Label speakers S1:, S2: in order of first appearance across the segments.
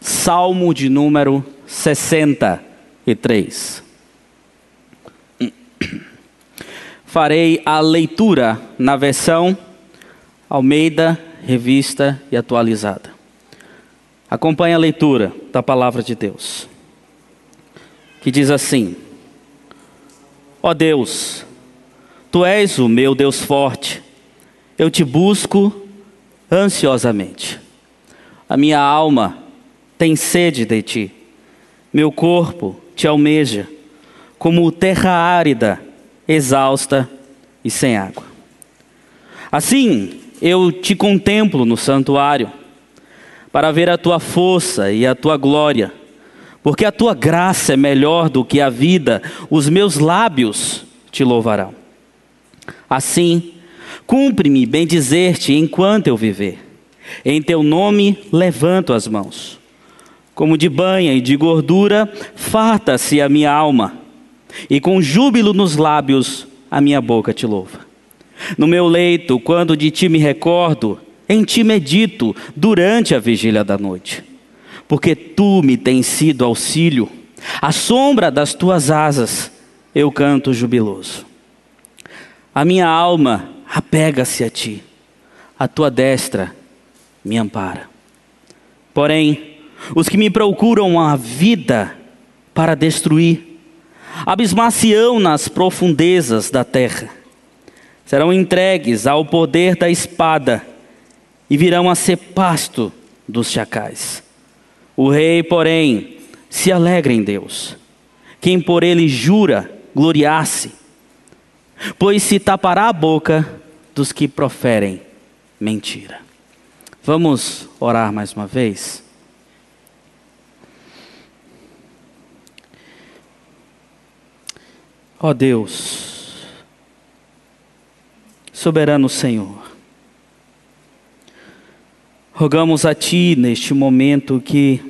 S1: Salmo de número 63. Farei a leitura na versão Almeida, revista e atualizada. Acompanhe a leitura da palavra de Deus, que diz assim: Ó oh Deus, tu és o meu Deus forte, eu te busco ansiosamente. A minha alma tem sede de ti, meu corpo te almeja, como terra árida, exausta e sem água. Assim eu te contemplo no santuário para ver a tua força e a tua glória, porque a tua graça é melhor do que a vida, os meus lábios te louvarão. Assim, cumpre-me bem dizer-te enquanto eu viver. Em teu nome levanto as mãos. Como de banha e de gordura, farta-se a minha alma, e com júbilo nos lábios a minha boca te louva. No meu leito, quando de ti me recordo, em ti medito durante a vigília da noite, porque tu me tens sido auxílio, à sombra das tuas asas eu canto jubiloso. A minha alma apega-se a ti, a tua destra me ampara. Porém, os que me procuram a vida para destruir, abismar-se-ão nas profundezas da terra, serão entregues ao poder da espada e virão a ser pasto dos chacais. O rei, porém, se alegra em Deus. Quem por ele jura, gloriasse, pois se tapará a boca dos que proferem mentira. Vamos orar mais uma vez? Ó oh Deus, soberano Senhor, Rogamos a Ti neste momento que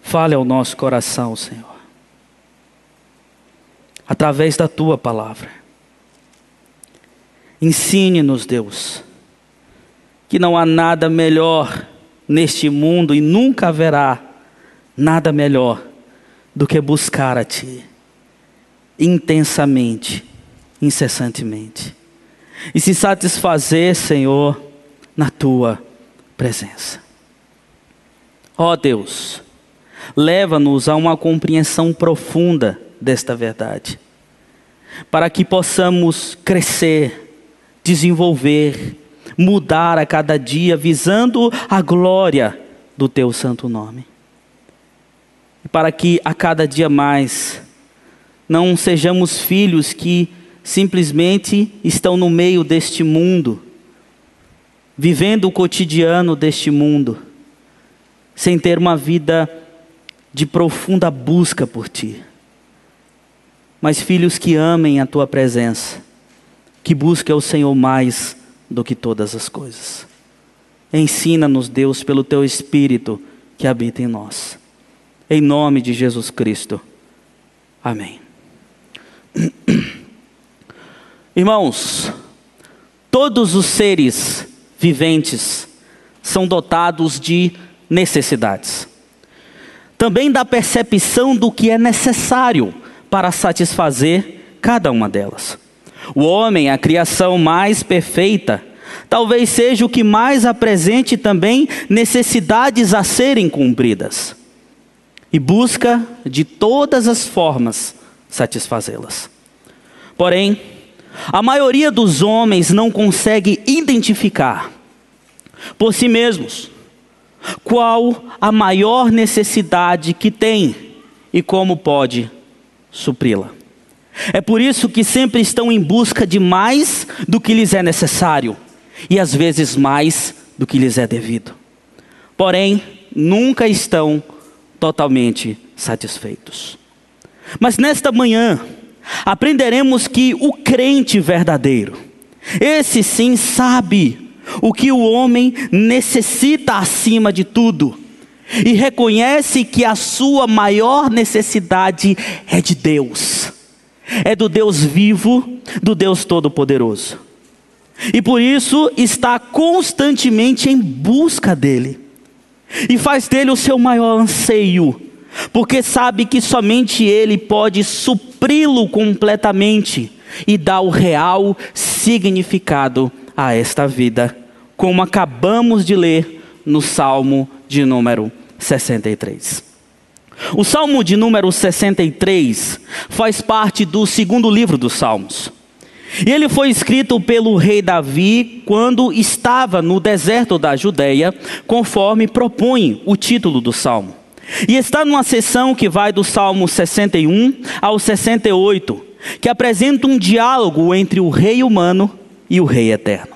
S1: fale ao nosso coração, Senhor, através da Tua palavra. Ensine-nos, Deus, que não há nada melhor neste mundo e nunca haverá nada melhor do que buscar a Ti intensamente, incessantemente, e se satisfazer, Senhor, na Tua presença. Ó oh Deus, leva-nos a uma compreensão profunda desta verdade, para que possamos crescer, desenvolver, mudar a cada dia, visando a glória do Teu santo nome. Para que a cada dia mais não sejamos filhos que simplesmente estão no meio deste mundo, vivendo o cotidiano deste mundo, sem ter uma vida de profunda busca por Ti. Mas filhos que amem a Tua presença, que busquem o Senhor mais do que todas as coisas. Ensina-nos, Deus, pelo Teu Espírito que habita em nós. Em nome de Jesus Cristo. Amém. Irmãos, todos os seres viventes são dotados de necessidades. Também da percepção do que é necessário para satisfazer cada uma delas. O homem, a criação mais perfeita, talvez seja o que mais apresente também necessidades a serem cumpridas e busca de todas as formas satisfazê-las. Porém, a maioria dos homens não consegue identificar por si mesmos qual a maior necessidade que tem e como pode supri-la. É por isso que sempre estão em busca de mais do que lhes é necessário e às vezes mais do que lhes é devido. Porém, nunca estão totalmente satisfeitos. Mas nesta manhã, aprenderemos que o crente verdadeiro, esse sim sabe o que o homem necessita acima de tudo e reconhece que a sua maior necessidade é de Deus, é do Deus vivo, do Deus Todo-Poderoso. E por isso está constantemente em busca dele. e faz dele o seu maior anseio, porque sabe que somente ele pode supri-lo completamente e dar o real significado a esta vida, como acabamos de ler no Salmo de número 63. O Salmo de número 63 faz parte do segundo livro dos Salmos. E ele foi escrito pelo rei Davi quando estava no deserto da Judéia, conforme propõe o título do salmo. E está numa seção que vai do Salmo 61 ao 68, que apresenta um diálogo entre o rei humano e o rei eterno.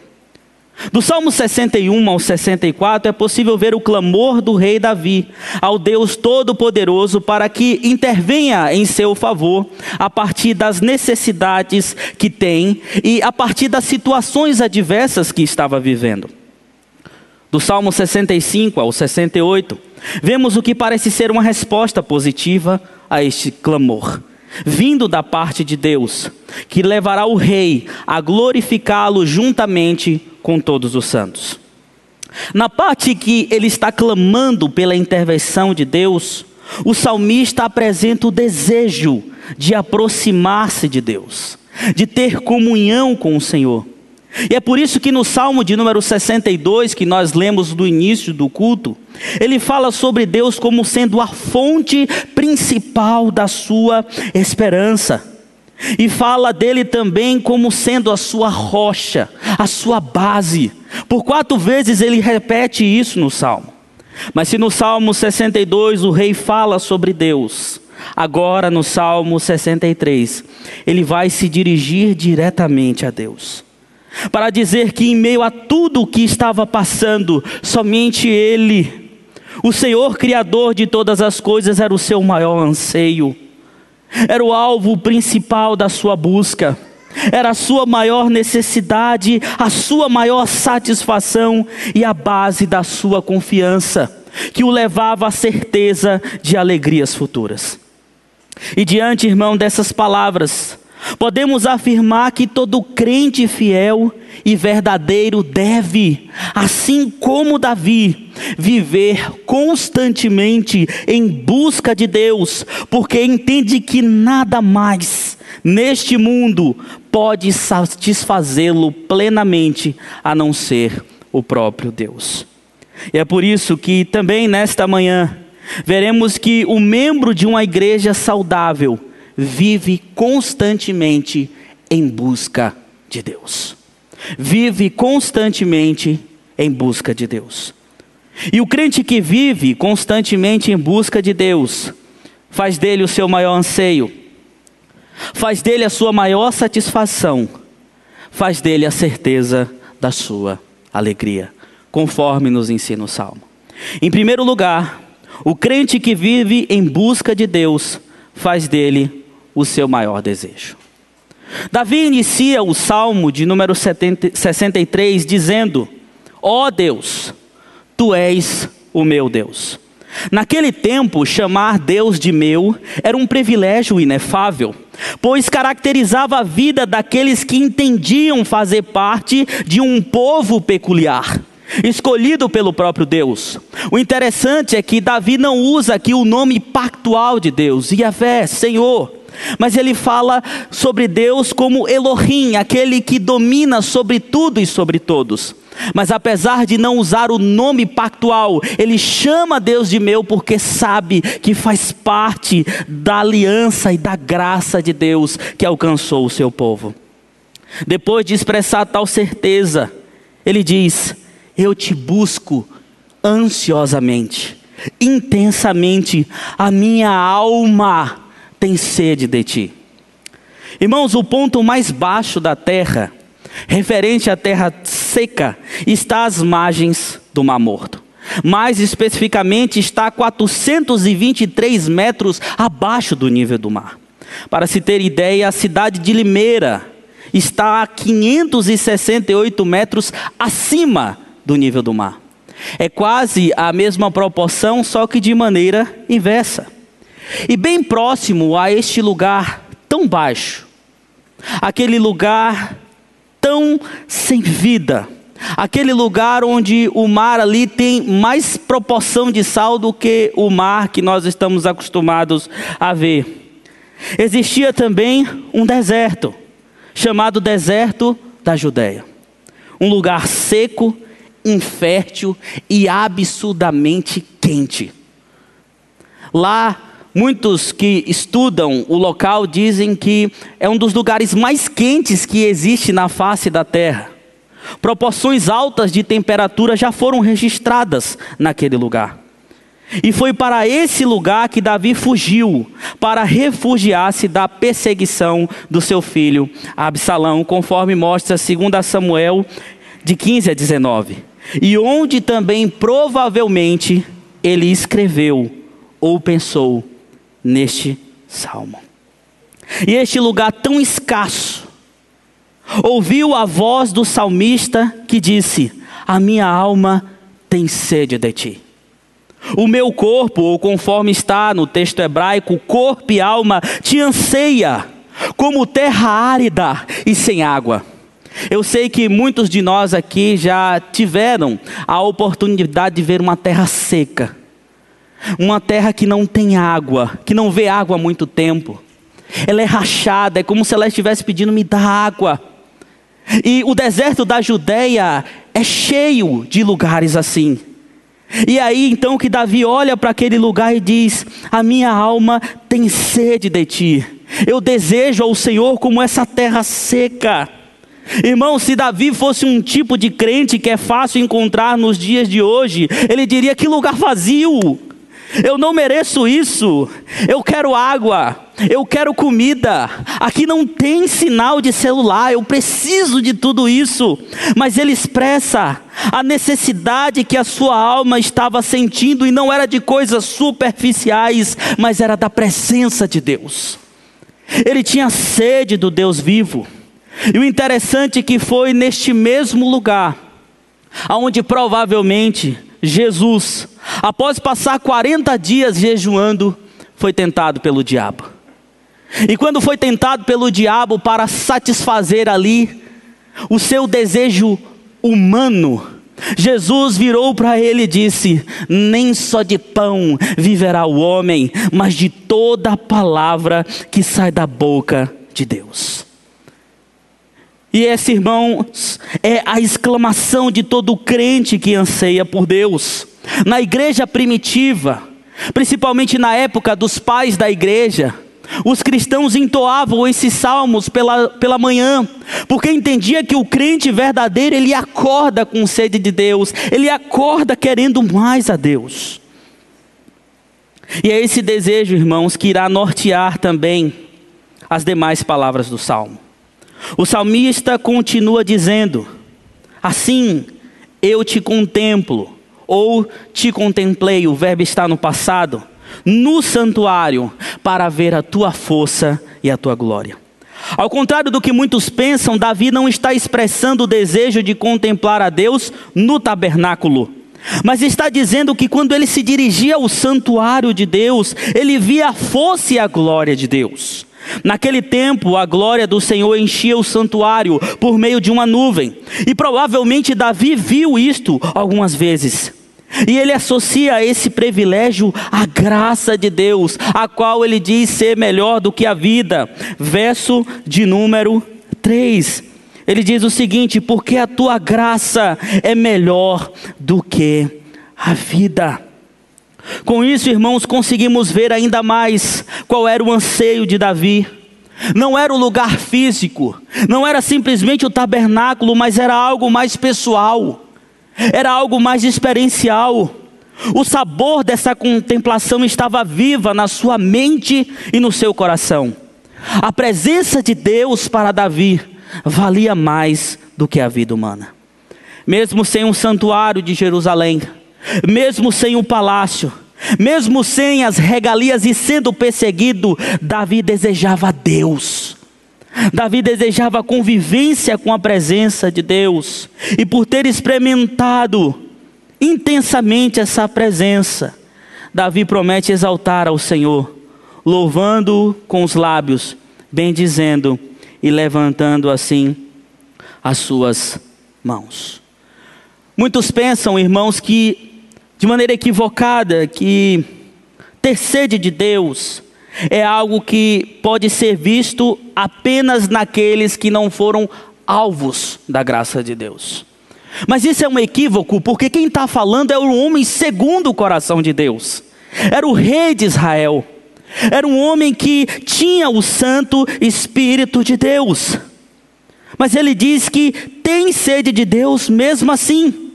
S1: Do Salmo 61 ao 64 é possível ver o clamor do rei Davi ao Deus Todo-Poderoso para que intervenha em seu favor a partir das necessidades que tem e a partir das situações adversas que estava vivendo. Do Salmo 65 ao 68, vemos o que parece ser uma resposta positiva a este clamor vindo da parte de Deus, que levará o rei a glorificá-lo juntamente com todos os santos. Na parte que ele está clamando pela intervenção de Deus, o salmista apresenta o desejo de aproximar-se de Deus, de ter comunhão com o Senhor. E é por isso que no Salmo de número 62, que nós lemos do início do culto, ele fala sobre Deus como sendo a fonte principal da sua esperança. E fala dele também como sendo a sua rocha, a sua base. Por quatro vezes ele repete isso no salmo. Mas se no Salmo 62 o rei fala sobre Deus, agora no Salmo 63 ele vai se dirigir diretamente a Deus. Para dizer que em meio a tudo o que estava passando, somente ele, o Senhor Criador de todas as coisas, era o seu maior anseio era o alvo principal da sua busca, era a sua maior necessidade, a sua maior satisfação e a base da sua confiança, que o levava à certeza de alegrias futuras. E diante, irmão, dessas palavras, Podemos afirmar que todo crente fiel e verdadeiro deve, assim como Davi, viver constantemente em busca de Deus, porque entende que nada mais neste mundo pode satisfazê-lo plenamente a não ser o próprio Deus. E é por isso que também nesta manhã veremos que o membro de uma igreja saudável vive constantemente em busca de Deus. Vive constantemente em busca de Deus. E o crente que vive constantemente em busca de Deus, faz dele o seu maior anseio, faz dele a sua maior satisfação, faz dele a certeza da sua alegria, conforme nos ensina o Salmo. Em primeiro lugar, o crente que vive em busca de Deus, faz dele o seu maior desejo. Davi inicia o salmo de número 70, 63 dizendo: Ó oh Deus, tu és o meu Deus. Naquele tempo, chamar Deus de meu era um privilégio inefável, pois caracterizava a vida daqueles que entendiam fazer parte de um povo peculiar, escolhido pelo próprio Deus. O interessante é que Davi não usa aqui o nome pactual de Deus, Yahvé, Senhor. Mas ele fala sobre Deus como Elohim, aquele que domina sobre tudo e sobre todos. Mas apesar de não usar o nome pactual, ele chama Deus de meu porque sabe que faz parte da aliança e da graça de Deus que alcançou o seu povo. Depois de expressar tal certeza, ele diz: Eu te busco ansiosamente, intensamente, a minha alma tem sede de ti. Irmãos, o ponto mais baixo da terra, referente à terra seca, está às margens do Mar Morto. Mais especificamente, está a 423 metros abaixo do nível do mar. Para se ter ideia, a cidade de Limeira está a 568 metros acima do nível do mar. É quase a mesma proporção, só que de maneira inversa. E bem próximo a este lugar tão baixo, aquele lugar tão sem vida, aquele lugar onde o mar ali tem mais proporção de sal do que o mar que nós estamos acostumados a ver. Existia também um deserto, chamado deserto da Judéia. Um lugar seco, infértil e absurdamente quente. Lá Muitos que estudam o local dizem que é um dos lugares mais quentes que existe na face da terra. Proporções altas de temperatura já foram registradas naquele lugar. E foi para esse lugar que Davi fugiu, para refugiar-se da perseguição do seu filho Absalão, conforme mostra 2 Samuel de 15 a 19. E onde também provavelmente ele escreveu ou pensou neste salmo. E este lugar tão escasso, ouviu a voz do salmista que disse: A minha alma tem sede de ti. O meu corpo, ou conforme está no texto hebraico, corpo e alma te anseia, como terra árida e sem água. Eu sei que muitos de nós aqui já tiveram a oportunidade de ver uma terra seca, uma terra que não tem água, que não vê água há muito tempo. Ela é rachada, é como se ela estivesse pedindo: me dá água. E o deserto da Judéia é cheio de lugares assim. E aí então que Davi olha para aquele lugar e diz: A minha alma tem sede de ti. Eu desejo ao Senhor como essa terra seca. Irmão, se Davi fosse um tipo de crente que é fácil encontrar nos dias de hoje, ele diria: Que lugar vazio. Eu não mereço isso. Eu quero água. Eu quero comida. Aqui não tem sinal de celular. Eu preciso de tudo isso. Mas ele expressa a necessidade que a sua alma estava sentindo e não era de coisas superficiais, mas era da presença de Deus. Ele tinha sede do Deus vivo. E o interessante é que foi neste mesmo lugar, aonde provavelmente Jesus, após passar 40 dias jejuando, foi tentado pelo diabo. E quando foi tentado pelo diabo para satisfazer ali o seu desejo humano, Jesus virou para ele e disse: Nem só de pão viverá o homem, mas de toda a palavra que sai da boca de Deus. E esse, irmãos, é a exclamação de todo crente que anseia por Deus. Na igreja primitiva, principalmente na época dos pais da igreja, os cristãos entoavam esses salmos pela, pela manhã, porque entendia que o crente verdadeiro, ele acorda com sede de Deus, ele acorda querendo mais a Deus. E é esse desejo, irmãos, que irá nortear também as demais palavras do salmo. O salmista continua dizendo: Assim eu te contemplo, ou te contemplei, o verbo está no passado, no santuário, para ver a tua força e a tua glória. Ao contrário do que muitos pensam, Davi não está expressando o desejo de contemplar a Deus no tabernáculo, mas está dizendo que quando ele se dirigia ao santuário de Deus, ele via a força e a glória de Deus. Naquele tempo, a glória do Senhor enchia o santuário por meio de uma nuvem, e provavelmente Davi viu isto algumas vezes. E ele associa esse privilégio à graça de Deus, a qual ele diz ser melhor do que a vida. Verso de número 3. Ele diz o seguinte: Porque a tua graça é melhor do que a vida. Com isso, irmãos, conseguimos ver ainda mais qual era o anseio de Davi. Não era o lugar físico, não era simplesmente o tabernáculo, mas era algo mais pessoal, era algo mais experiencial. O sabor dessa contemplação estava viva na sua mente e no seu coração. A presença de Deus para Davi valia mais do que a vida humana. Mesmo sem um santuário de Jerusalém, mesmo sem um palácio, mesmo sem as regalias e sendo perseguido, Davi desejava Deus. Davi desejava convivência com a presença de Deus. E por ter experimentado intensamente essa presença, Davi promete exaltar ao Senhor, louvando-o com os lábios, bendizendo e levantando assim as suas mãos. Muitos pensam, irmãos, que de maneira equivocada, que ter sede de Deus é algo que pode ser visto apenas naqueles que não foram alvos da graça de Deus. Mas isso é um equívoco, porque quem está falando é o homem segundo o coração de Deus, era o rei de Israel, era um homem que tinha o Santo Espírito de Deus. Mas ele diz que tem sede de Deus mesmo assim.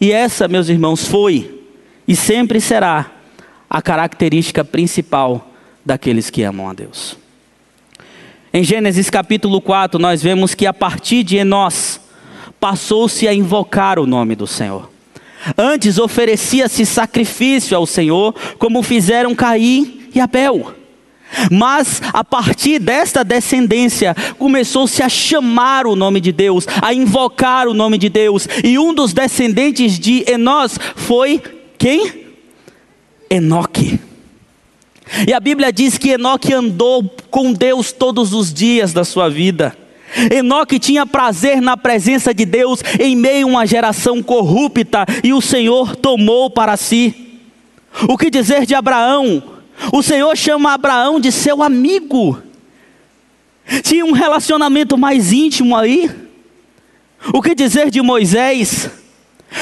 S1: E essa, meus irmãos, foi e sempre será a característica principal daqueles que amam a Deus. Em Gênesis capítulo 4, nós vemos que a partir de Enós passou-se a invocar o nome do Senhor. Antes oferecia-se sacrifício ao Senhor, como fizeram Caim e Abel. Mas a partir desta descendência começou-se a chamar o nome de Deus, a invocar o nome de Deus, e um dos descendentes de Enós foi quem? Enoque. E a Bíblia diz que Enoque andou com Deus todos os dias da sua vida. Enoque tinha prazer na presença de Deus em meio a uma geração corrupta e o Senhor tomou para si. O que dizer de Abraão? O Senhor chama Abraão de seu amigo. Tinha um relacionamento mais íntimo aí. O que dizer de Moisés?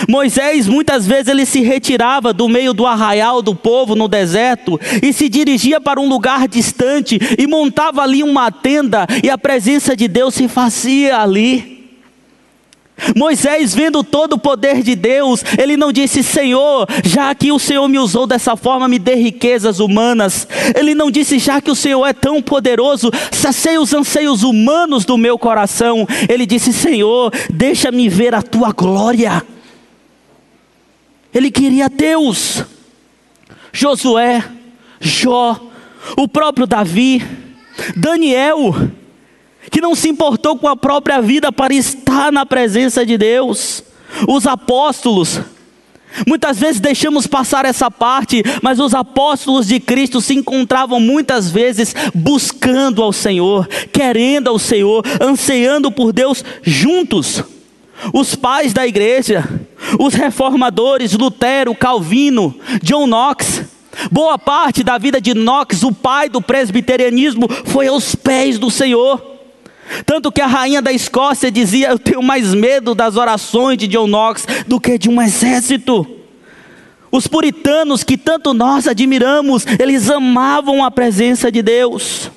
S1: Moisés muitas vezes ele se retirava do meio do arraial do povo no deserto e se dirigia para um lugar distante e montava ali uma tenda e a presença de Deus se fazia ali. Moisés, vendo todo o poder de Deus, ele não disse, Senhor, já que o Senhor me usou dessa forma, me dê riquezas humanas. Ele não disse, já que o Senhor é tão poderoso, saciei os anseios humanos do meu coração. Ele disse, Senhor, deixa-me ver a tua glória. Ele queria Deus. Josué, Jó, o próprio Davi, Daniel, que não se importou com a própria vida para estar na presença de Deus. Os apóstolos, Muitas vezes deixamos passar essa parte, mas os apóstolos de Cristo se encontravam muitas vezes buscando ao Senhor, querendo ao Senhor, ansiando por Deus juntos. Os pais da igreja, os reformadores, Lutero, Calvino, John Knox, boa parte da vida de Knox, o pai do presbiterianismo, foi aos pés do Senhor. Tanto que a rainha da Escócia dizia: Eu tenho mais medo das orações de John Knox do que de um exército. Os puritanos que tanto nós admiramos, eles amavam a presença de Deus.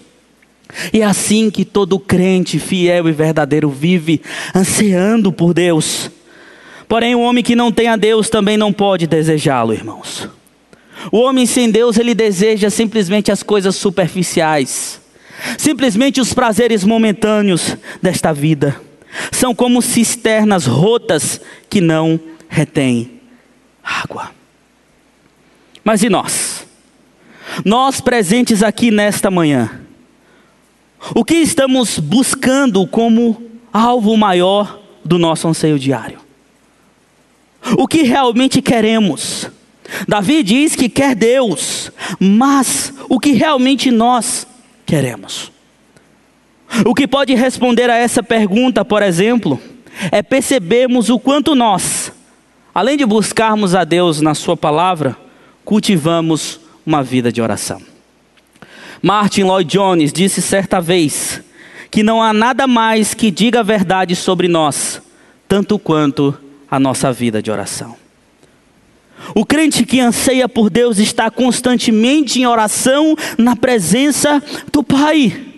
S1: E é assim que todo crente fiel e verdadeiro vive, ansiando por Deus. Porém, o homem que não tem a Deus também não pode desejá-lo, irmãos. O homem sem Deus, ele deseja simplesmente as coisas superficiais, simplesmente os prazeres momentâneos desta vida. São como cisternas rotas que não retêm água. Mas e nós? Nós presentes aqui nesta manhã, o que estamos buscando como alvo maior do nosso anseio diário? O que realmente queremos? Davi diz que quer Deus, mas o que realmente nós queremos? O que pode responder a essa pergunta, por exemplo, é percebermos o quanto nós, além de buscarmos a Deus na Sua palavra, cultivamos uma vida de oração. Martin Lloyd Jones disse certa vez que não há nada mais que diga a verdade sobre nós, tanto quanto a nossa vida de oração. O crente que anseia por Deus está constantemente em oração na presença do Pai.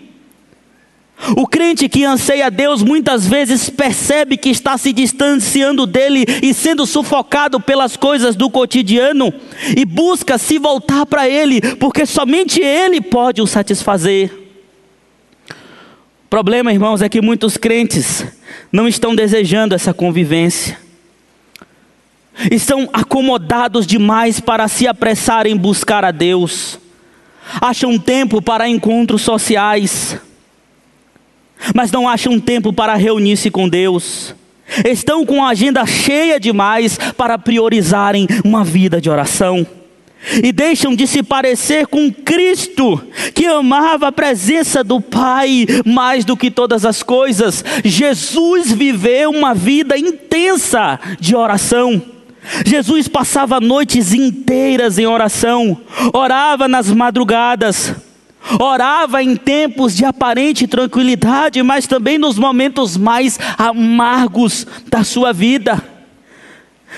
S1: O crente que anseia Deus muitas vezes percebe que está se distanciando dele e sendo sufocado pelas coisas do cotidiano e busca se voltar para ele, porque somente ele pode o satisfazer. O problema, irmãos, é que muitos crentes não estão desejando essa convivência. Estão acomodados demais para se apressar em buscar a Deus. Acham tempo para encontros sociais mas não acham tempo para reunir-se com Deus. Estão com a agenda cheia demais para priorizarem uma vida de oração. e deixam de se parecer com Cristo, que amava a presença do Pai mais do que todas as coisas. Jesus viveu uma vida intensa de oração. Jesus passava noites inteiras em oração, orava nas madrugadas, orava em tempos de aparente tranquilidade, mas também nos momentos mais amargos da sua vida.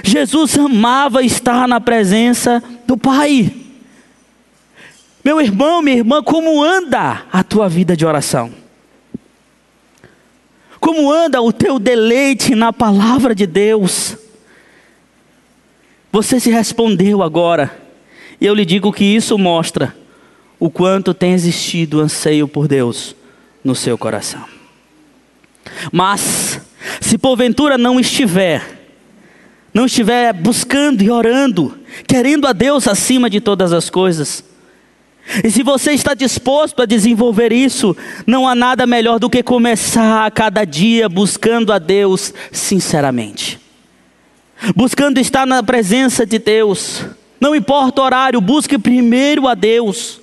S1: Jesus amava estar na presença do Pai. Meu irmão, minha irmã, como anda a tua vida de oração? Como anda o teu deleite na palavra de Deus? Você se respondeu agora, e eu lhe digo que isso mostra o quanto tem existido anseio por Deus no seu coração. Mas, se porventura não estiver, não estiver buscando e orando, querendo a Deus acima de todas as coisas, e se você está disposto a desenvolver isso, não há nada melhor do que começar a cada dia buscando a Deus sinceramente. Buscando estar na presença de Deus. Não importa o horário, busque primeiro a Deus.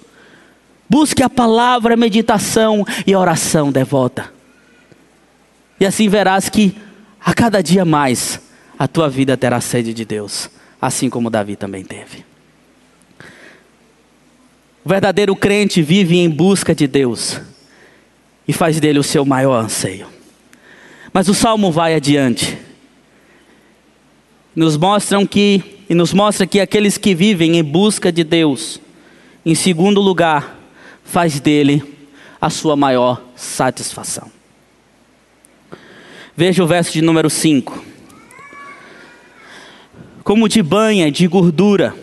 S1: Busque a palavra, a meditação e a oração devota. E assim verás que a cada dia mais a tua vida terá sede de Deus, assim como Davi também teve. O verdadeiro crente vive em busca de Deus e faz dele o seu maior anseio. Mas o salmo vai adiante. Nos mostram que e nos mostra que aqueles que vivem em busca de Deus, em segundo lugar, faz dele a sua maior satisfação. Veja o verso de número 5 como de banha de gordura,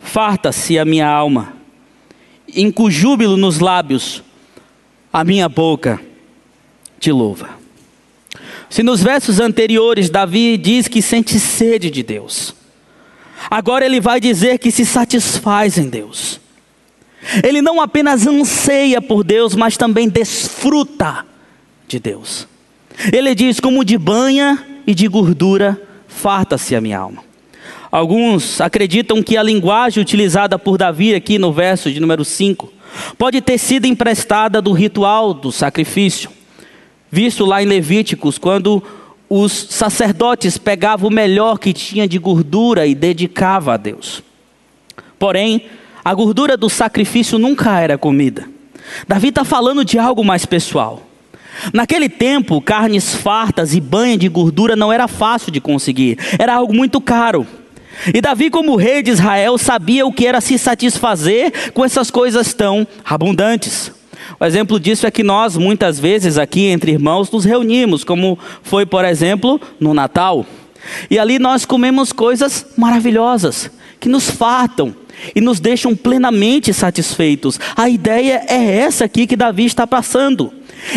S1: farta-se a minha alma, em júbilo nos lábios, a minha boca te louva. Se nos versos anteriores Davi diz que sente sede de Deus, agora ele vai dizer que se satisfaz em Deus. Ele não apenas anseia por Deus, mas também desfruta de Deus. Ele diz: como de banha e de gordura farta-se a minha alma. Alguns acreditam que a linguagem utilizada por Davi aqui no verso de número 5 pode ter sido emprestada do ritual do sacrifício, visto lá em Levíticos, quando os sacerdotes pegavam o melhor que tinha de gordura e dedicava a Deus. Porém, a gordura do sacrifício nunca era comida. Davi está falando de algo mais pessoal. Naquele tempo, carnes fartas e banha de gordura não era fácil de conseguir, era algo muito caro. E Davi, como rei de Israel, sabia o que era se satisfazer com essas coisas tão abundantes. O exemplo disso é que nós, muitas vezes, aqui entre irmãos, nos reunimos, como foi, por exemplo, no Natal. E ali nós comemos coisas maravilhosas, que nos fartam e nos deixam plenamente satisfeitos. A ideia é essa aqui que Davi está passando.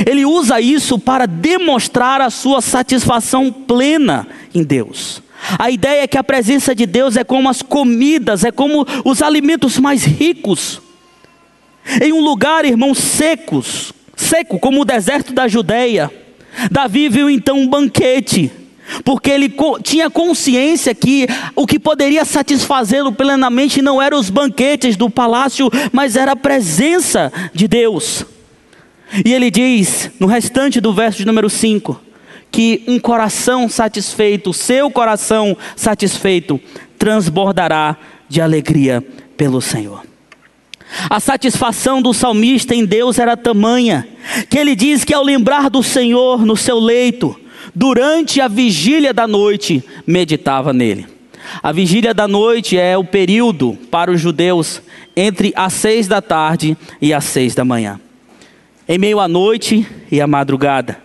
S1: Ele usa isso para demonstrar a sua satisfação plena em Deus. A ideia é que a presença de Deus é como as comidas, é como os alimentos mais ricos. Em um lugar, irmãos, secos, seco como o deserto da Judéia, Davi viu então um banquete, porque ele tinha consciência que o que poderia satisfazê-lo plenamente não eram os banquetes do palácio, mas era a presença de Deus. E ele diz, no restante do verso de número 5, que um coração satisfeito, seu coração satisfeito, transbordará de alegria pelo Senhor. A satisfação do salmista em Deus era tamanha, que ele diz que ao lembrar do Senhor no seu leito, durante a vigília da noite, meditava nele. A vigília da noite é o período para os judeus entre as seis da tarde e as seis da manhã em meio à noite e à madrugada.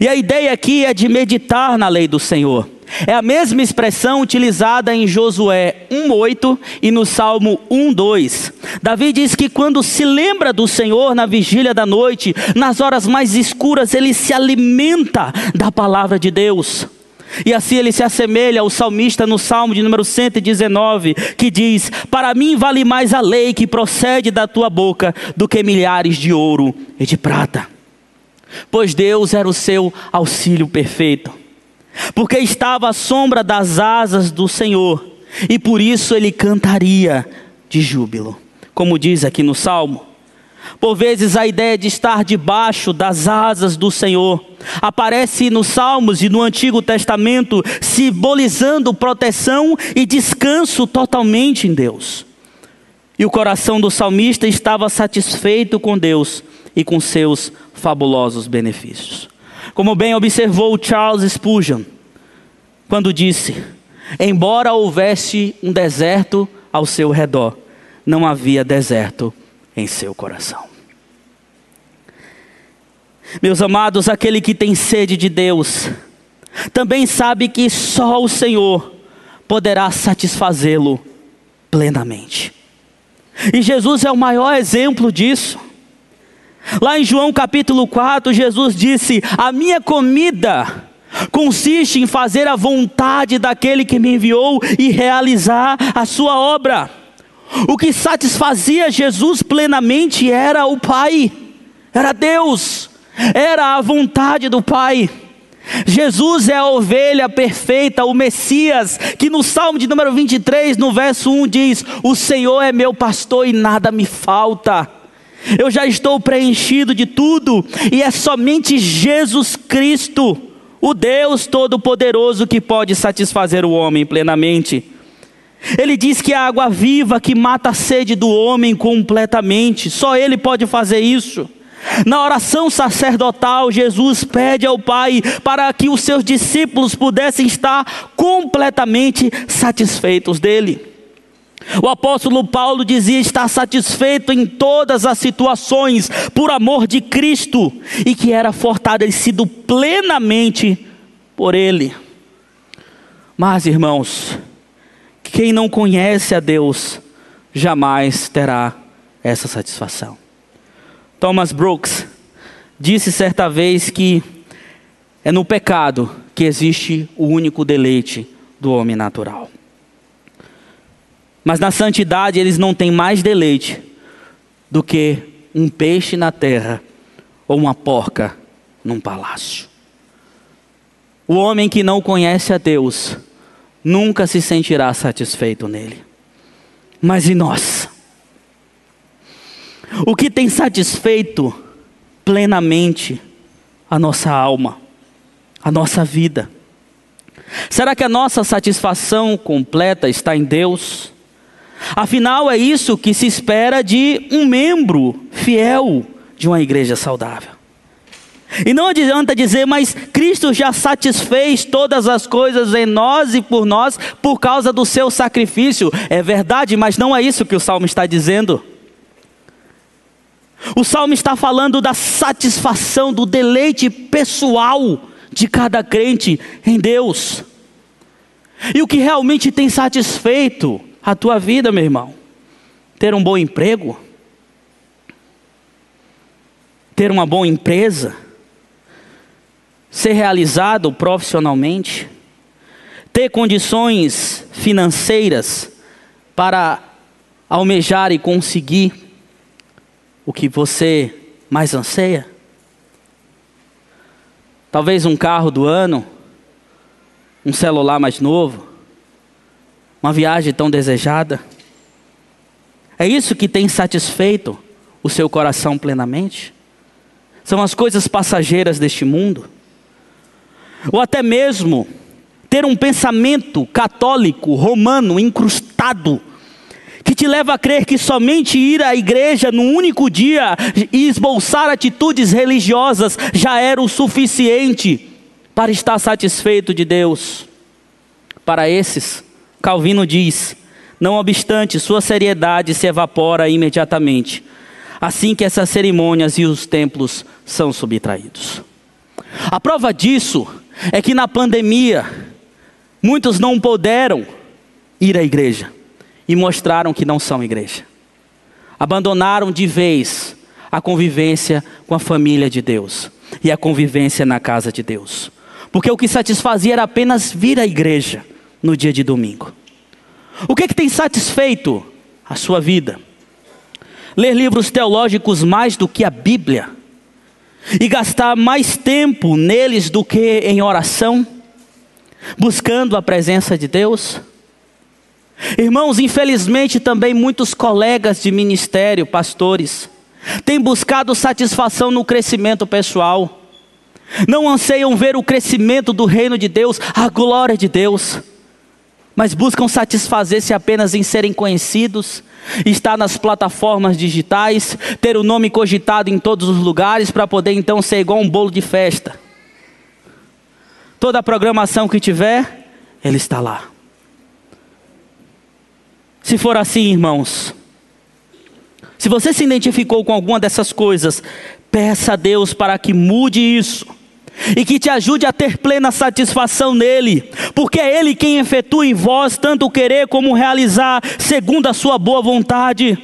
S1: E a ideia aqui é de meditar na lei do Senhor. É a mesma expressão utilizada em Josué 1:8 e no Salmo 1:2. Davi diz que quando se lembra do Senhor na vigília da noite, nas horas mais escuras, ele se alimenta da palavra de Deus. E assim ele se assemelha ao salmista no Salmo de número 119, que diz: Para mim vale mais a lei que procede da tua boca do que milhares de ouro e de prata. Pois Deus era o seu auxílio perfeito, porque estava à sombra das asas do Senhor, e por isso ele cantaria de júbilo. Como diz aqui no Salmo, por vezes a ideia de estar debaixo das asas do Senhor aparece nos Salmos e no Antigo Testamento, simbolizando proteção e descanso totalmente em Deus. E o coração do salmista estava satisfeito com Deus e com seus fabulosos benefícios. Como bem observou Charles Spurgeon, quando disse: Embora houvesse um deserto ao seu redor, não havia deserto em seu coração. Meus amados, aquele que tem sede de Deus, também sabe que só o Senhor poderá satisfazê-lo plenamente. E Jesus é o maior exemplo disso. Lá em João capítulo 4, Jesus disse: A minha comida consiste em fazer a vontade daquele que me enviou e realizar a sua obra. O que satisfazia Jesus plenamente era o Pai, era Deus, era a vontade do Pai. Jesus é a ovelha perfeita, o Messias, que no Salmo de número 23, no verso 1 diz: O Senhor é meu pastor e nada me falta. Eu já estou preenchido de tudo, e é somente Jesus Cristo, o Deus Todo-Poderoso, que pode satisfazer o homem plenamente. Ele diz que a água viva que mata a sede do homem completamente, só Ele pode fazer isso. Na oração sacerdotal, Jesus pede ao Pai para que os seus discípulos pudessem estar completamente satisfeitos dele. O apóstolo Paulo dizia estar satisfeito em todas as situações por amor de Cristo e que era fortalecido plenamente por Ele. Mas, irmãos, quem não conhece a Deus jamais terá essa satisfação. Thomas Brooks disse certa vez que é no pecado que existe o único deleite do homem natural. Mas na santidade eles não têm mais deleite do que um peixe na terra ou uma porca num palácio. O homem que não conhece a Deus nunca se sentirá satisfeito nele. Mas e nós? O que tem satisfeito plenamente a nossa alma, a nossa vida? Será que a nossa satisfação completa está em Deus? Afinal, é isso que se espera de um membro fiel de uma igreja saudável. E não adianta dizer, mas Cristo já satisfez todas as coisas em nós e por nós por causa do seu sacrifício. É verdade, mas não é isso que o salmo está dizendo. O salmo está falando da satisfação, do deleite pessoal de cada crente em Deus. E o que realmente tem satisfeito a tua vida, meu irmão? Ter um bom emprego? Ter uma boa empresa? Ser realizado profissionalmente? Ter condições financeiras para almejar e conseguir o que você mais anseia? Talvez um carro do ano, um celular mais novo, uma viagem tão desejada. É isso que tem satisfeito o seu coração plenamente? São as coisas passageiras deste mundo? Ou até mesmo ter um pensamento católico, romano, incrustado que te leva a crer que somente ir à igreja no único dia e esboçar atitudes religiosas já era o suficiente para estar satisfeito de Deus. Para esses, Calvino diz: não obstante, sua seriedade se evapora imediatamente, assim que essas cerimônias e os templos são subtraídos. A prova disso é que na pandemia, muitos não puderam ir à igreja e mostraram que não são igreja. Abandonaram de vez a convivência com a família de Deus e a convivência na casa de Deus. Porque o que satisfazia era apenas vir à igreja no dia de domingo. O que, é que tem satisfeito a sua vida? Ler livros teológicos mais do que a Bíblia e gastar mais tempo neles do que em oração, buscando a presença de Deus? Irmãos, infelizmente também muitos colegas de ministério, pastores, têm buscado satisfação no crescimento pessoal. Não anseiam ver o crescimento do reino de Deus, a glória de Deus, mas buscam satisfazer-se apenas em serem conhecidos, estar nas plataformas digitais, ter o nome cogitado em todos os lugares para poder então ser igual um bolo de festa. Toda a programação que tiver, ele está lá. Se for assim, irmãos, se você se identificou com alguma dessas coisas, peça a Deus para que mude isso e que te ajude a ter plena satisfação nele, porque é Ele quem efetua em vós tanto o querer como o realizar, segundo a Sua boa vontade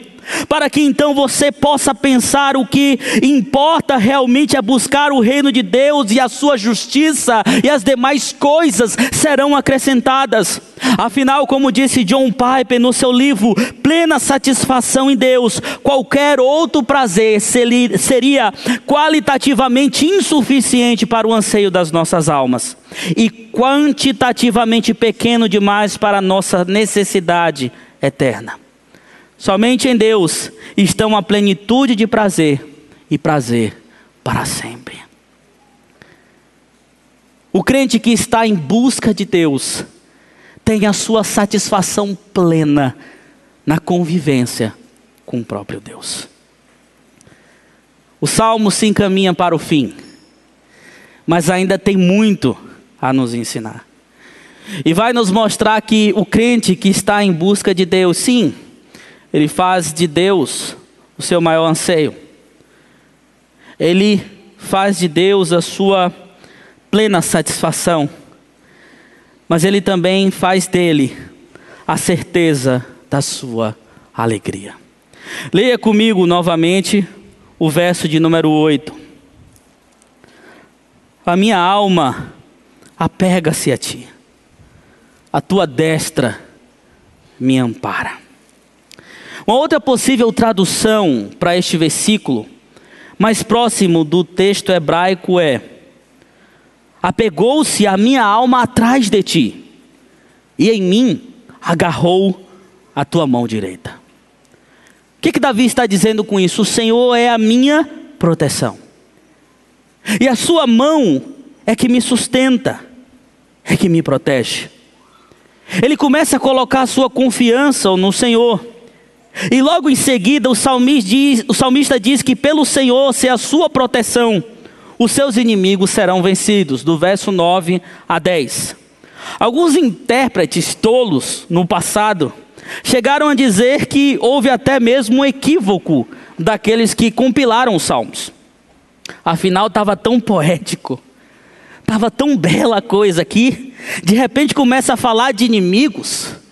S1: para que então você possa pensar o que importa realmente é buscar o reino de Deus e a sua justiça, e as demais coisas serão acrescentadas. Afinal, como disse John Piper no seu livro Plena Satisfação em Deus, qualquer outro prazer seria qualitativamente insuficiente para o anseio das nossas almas e quantitativamente pequeno demais para a nossa necessidade eterna. Somente em Deus estão a plenitude de prazer e prazer para sempre. O crente que está em busca de Deus tem a sua satisfação plena na convivência com o próprio Deus. O salmo se encaminha para o fim, mas ainda tem muito a nos ensinar. E vai nos mostrar que o crente que está em busca de Deus, sim, ele faz de Deus o seu maior anseio. Ele faz de Deus a sua plena satisfação. Mas ele também faz dele a certeza da sua alegria. Leia comigo novamente o verso de número 8. A minha alma apega-se a ti, a tua destra me ampara. Uma outra possível tradução para este versículo, mais próximo do texto hebraico, é: Apegou-se a minha alma atrás de ti, e em mim agarrou a tua mão direita. O que, que Davi está dizendo com isso? O Senhor é a minha proteção, e a sua mão é que me sustenta, é que me protege. Ele começa a colocar a sua confiança no Senhor. E logo em seguida, o salmista, diz, o salmista diz que pelo Senhor ser a sua proteção, os seus inimigos serão vencidos, do verso 9 a 10. Alguns intérpretes tolos no passado chegaram a dizer que houve até mesmo um equívoco daqueles que compilaram os salmos. Afinal, estava tão poético, estava tão bela a coisa aqui, de repente começa a falar de inimigos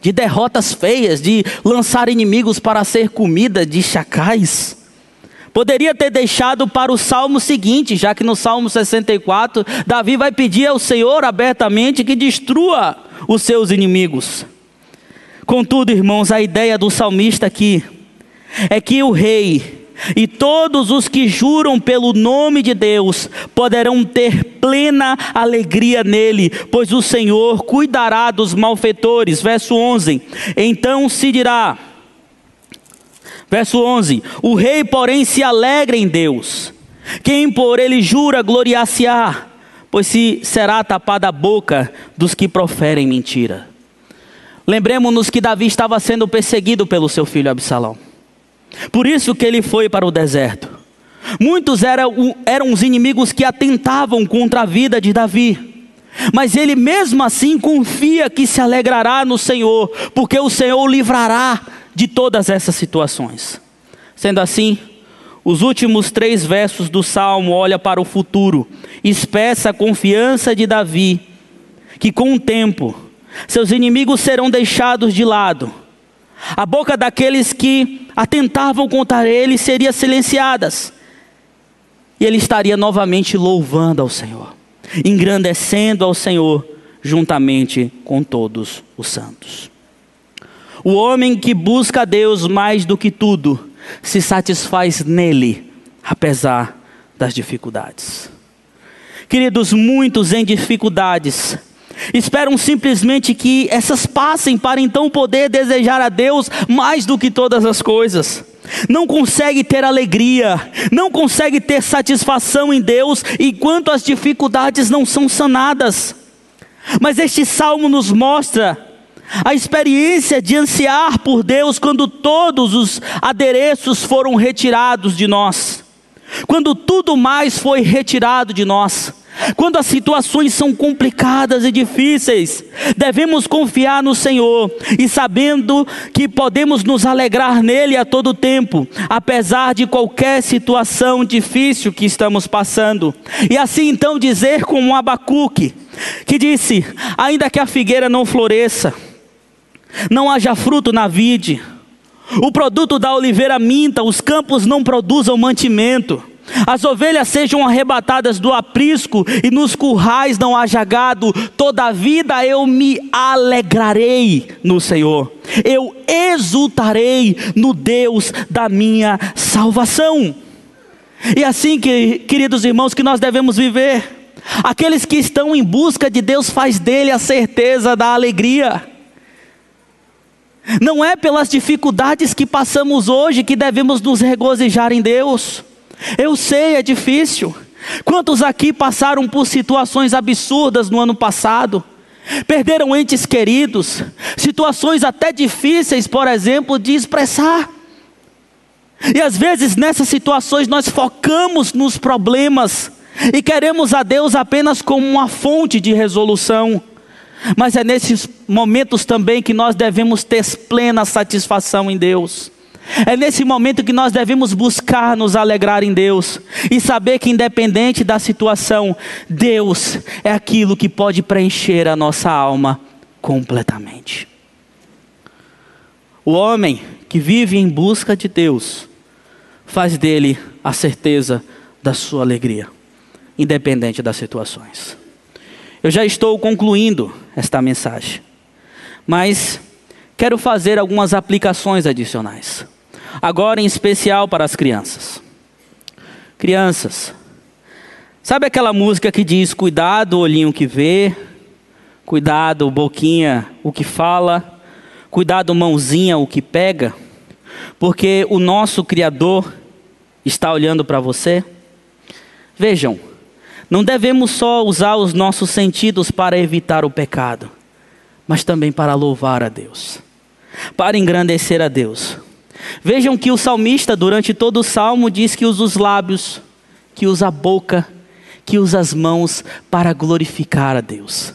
S1: de derrotas feias, de lançar inimigos para ser comida de chacais. Poderia ter deixado para o salmo seguinte, já que no salmo 64, Davi vai pedir ao Senhor abertamente que destrua os seus inimigos. Contudo, irmãos, a ideia do salmista aqui é que o rei e todos os que juram pelo nome de Deus poderão ter plena alegria nele, pois o Senhor cuidará dos malfeitores. Verso 11: Então se dirá, verso 11: O rei, porém, se alegra em Deus, quem por ele jura gloriar-se-á, pois se será tapada a boca dos que proferem mentira. Lembremos-nos que Davi estava sendo perseguido pelo seu filho Absalão. Por isso que ele foi para o deserto. Muitos eram, eram os inimigos que atentavam contra a vida de Davi. Mas ele mesmo assim confia que se alegrará no Senhor, porque o Senhor o livrará de todas essas situações. Sendo assim, os últimos três versos do salmo olha para o futuro, expressa a confiança de Davi, que com o tempo seus inimigos serão deixados de lado a boca daqueles que atentavam contra ele seria silenciadas. E ele estaria novamente louvando ao Senhor, engrandecendo ao Senhor juntamente com todos os santos. O homem que busca a Deus mais do que tudo se satisfaz nele, apesar das dificuldades. Queridos, muitos em dificuldades Esperam simplesmente que essas passem para então poder desejar a Deus mais do que todas as coisas. Não consegue ter alegria, não consegue ter satisfação em Deus enquanto as dificuldades não são sanadas. Mas este salmo nos mostra a experiência de ansiar por Deus quando todos os adereços foram retirados de nós, quando tudo mais foi retirado de nós. Quando as situações são complicadas e difíceis, devemos confiar no Senhor e sabendo que podemos nos alegrar nele a todo tempo, apesar de qualquer situação difícil que estamos passando. E assim então dizer como Abacuque, que disse: Ainda que a figueira não floresça, não haja fruto na vide, o produto da oliveira minta, os campos não produzam mantimento as ovelhas sejam arrebatadas do aprisco e nos currais não haja gado, toda a vida eu me alegrarei no Senhor, eu exultarei no Deus da minha salvação. E assim, que, queridos irmãos, que nós devemos viver. Aqueles que estão em busca de Deus faz dele a certeza da alegria. Não é pelas dificuldades que passamos hoje que devemos nos regozijar em Deus. Eu sei, é difícil. Quantos aqui passaram por situações absurdas no ano passado? Perderam entes queridos, situações até difíceis, por exemplo, de expressar. E às vezes nessas situações nós focamos nos problemas e queremos a Deus apenas como uma fonte de resolução. Mas é nesses momentos também que nós devemos ter plena satisfação em Deus. É nesse momento que nós devemos buscar nos alegrar em Deus e saber que, independente da situação, Deus é aquilo que pode preencher a nossa alma completamente. O homem que vive em busca de Deus faz dele a certeza da sua alegria, independente das situações. Eu já estou concluindo esta mensagem, mas quero fazer algumas aplicações adicionais. Agora, em especial para as crianças. Crianças, sabe aquela música que diz: Cuidado, olhinho que vê, cuidado, boquinha, o que fala, cuidado, mãozinha, o que pega? Porque o nosso Criador está olhando para você. Vejam, não devemos só usar os nossos sentidos para evitar o pecado, mas também para louvar a Deus, para engrandecer a Deus. Vejam que o salmista, durante todo o salmo, diz que usa os lábios, que usa a boca, que usa as mãos para glorificar a Deus,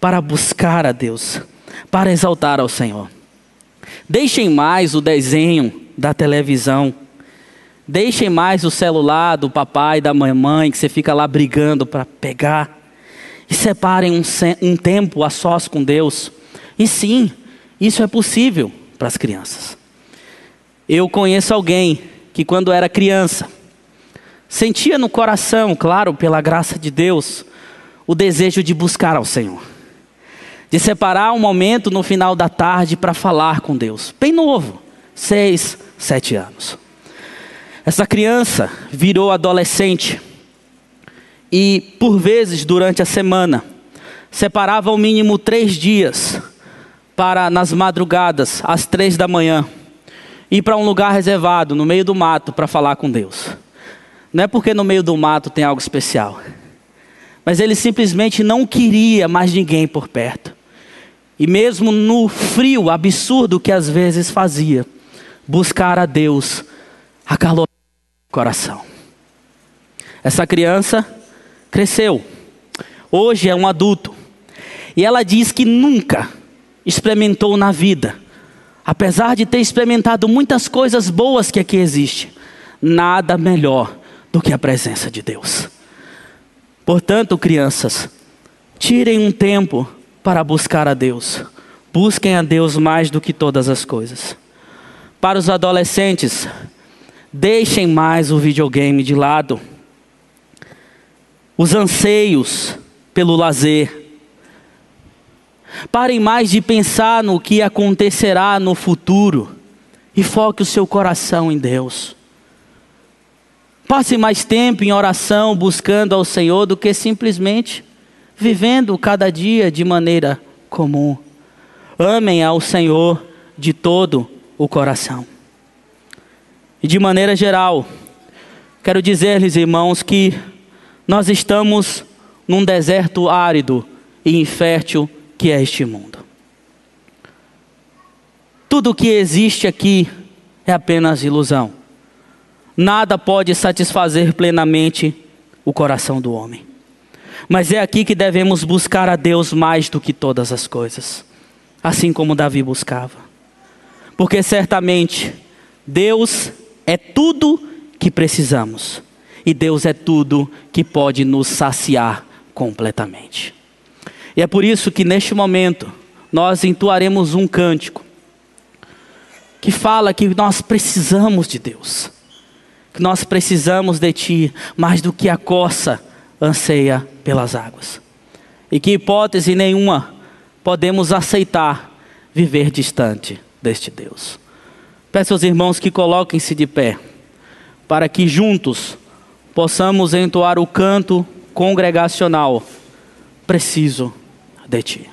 S1: para buscar a Deus, para exaltar ao Senhor. Deixem mais o desenho da televisão, deixem mais o celular do papai e da mamãe, que você fica lá brigando para pegar, e separem um, um tempo a sós com Deus. E sim, isso é possível para as crianças. Eu conheço alguém que, quando era criança, sentia no coração, claro, pela graça de Deus, o desejo de buscar ao Senhor, de separar um momento no final da tarde para falar com Deus, bem novo, seis, sete anos. Essa criança virou adolescente e, por vezes, durante a semana, separava ao mínimo três dias para, nas madrugadas, às três da manhã, ir para um lugar reservado, no meio do mato, para falar com Deus. Não é porque no meio do mato tem algo especial, mas ele simplesmente não queria mais ninguém por perto. E mesmo no frio absurdo que às vezes fazia, buscar a Deus acalou o coração. Essa criança cresceu, hoje é um adulto, e ela diz que nunca experimentou na vida apesar de ter experimentado muitas coisas boas que aqui existem, nada melhor do que a presença de Deus. Portanto, crianças, tirem um tempo para buscar a Deus. Busquem a Deus mais do que todas as coisas. Para os adolescentes, deixem mais o videogame de lado. Os anseios pelo lazer, Parem mais de pensar no que acontecerá no futuro e foque o seu coração em Deus. Passe mais tempo em oração buscando ao Senhor do que simplesmente vivendo cada dia de maneira comum. Amem ao Senhor de todo o coração. E de maneira geral, quero dizer-lhes, irmãos, que nós estamos num deserto árido e infértil que é este mundo. Tudo o que existe aqui é apenas ilusão. Nada pode satisfazer plenamente o coração do homem. Mas é aqui que devemos buscar a Deus mais do que todas as coisas, assim como Davi buscava. Porque certamente Deus é tudo que precisamos, e Deus é tudo que pode nos saciar completamente. E é por isso que neste momento nós entoaremos um cântico que fala que nós precisamos de Deus, que nós precisamos de Ti mais do que a coça anseia pelas águas, e que hipótese nenhuma podemos aceitar viver distante deste Deus. Peço aos irmãos que coloquem-se de pé, para que juntos possamos entoar o canto congregacional. Preciso de Ti.